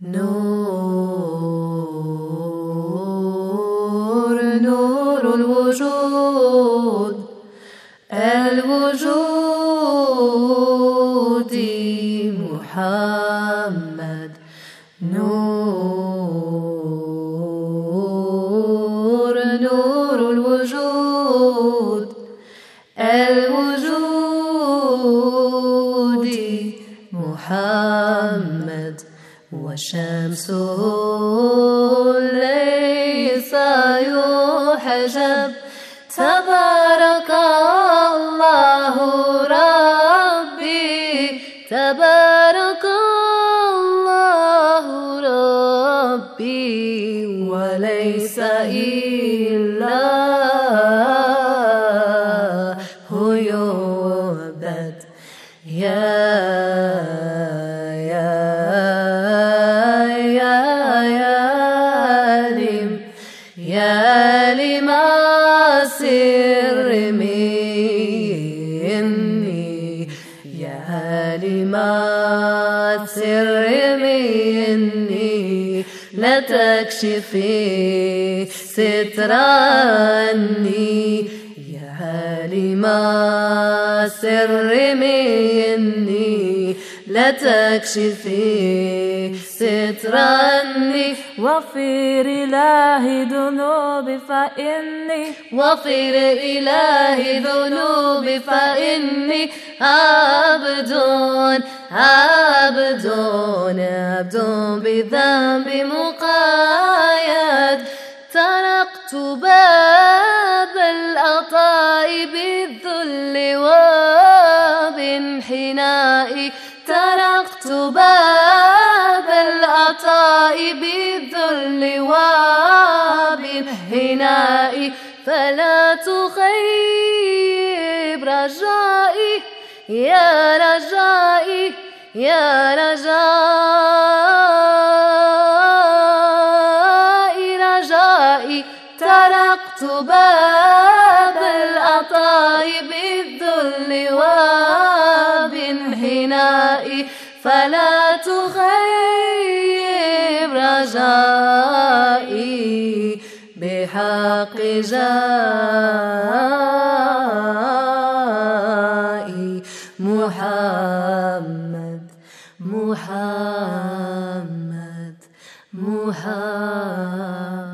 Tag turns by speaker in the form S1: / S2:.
S1: نور نور الوجود الوجود محمد نور نور الوجود الوجود محمد. وشمس ليس يحجب. تبارك الله ربي. تبارك الله ربي. وليس إلا هو يعبد. يا يا لما سر مني لا تكشفي ستر عني يا لما سر مني لا تكشفي ستر عني
S2: وفير إلهي ذنوبي فإني
S1: وفر إلهي ذنوبي فإني عبد عبد عبد بذنب مقايد. تركت باب العطاء بالذل وبانحنائي تركت باب العطاء بالذل وبالهناء فلا تخيب رجائي يا رجائي يا رجائي رجائي. تركت باب العطاء بالذل وبانحناء فلا تخيب رجائي. بحق جائي. محمد محمد.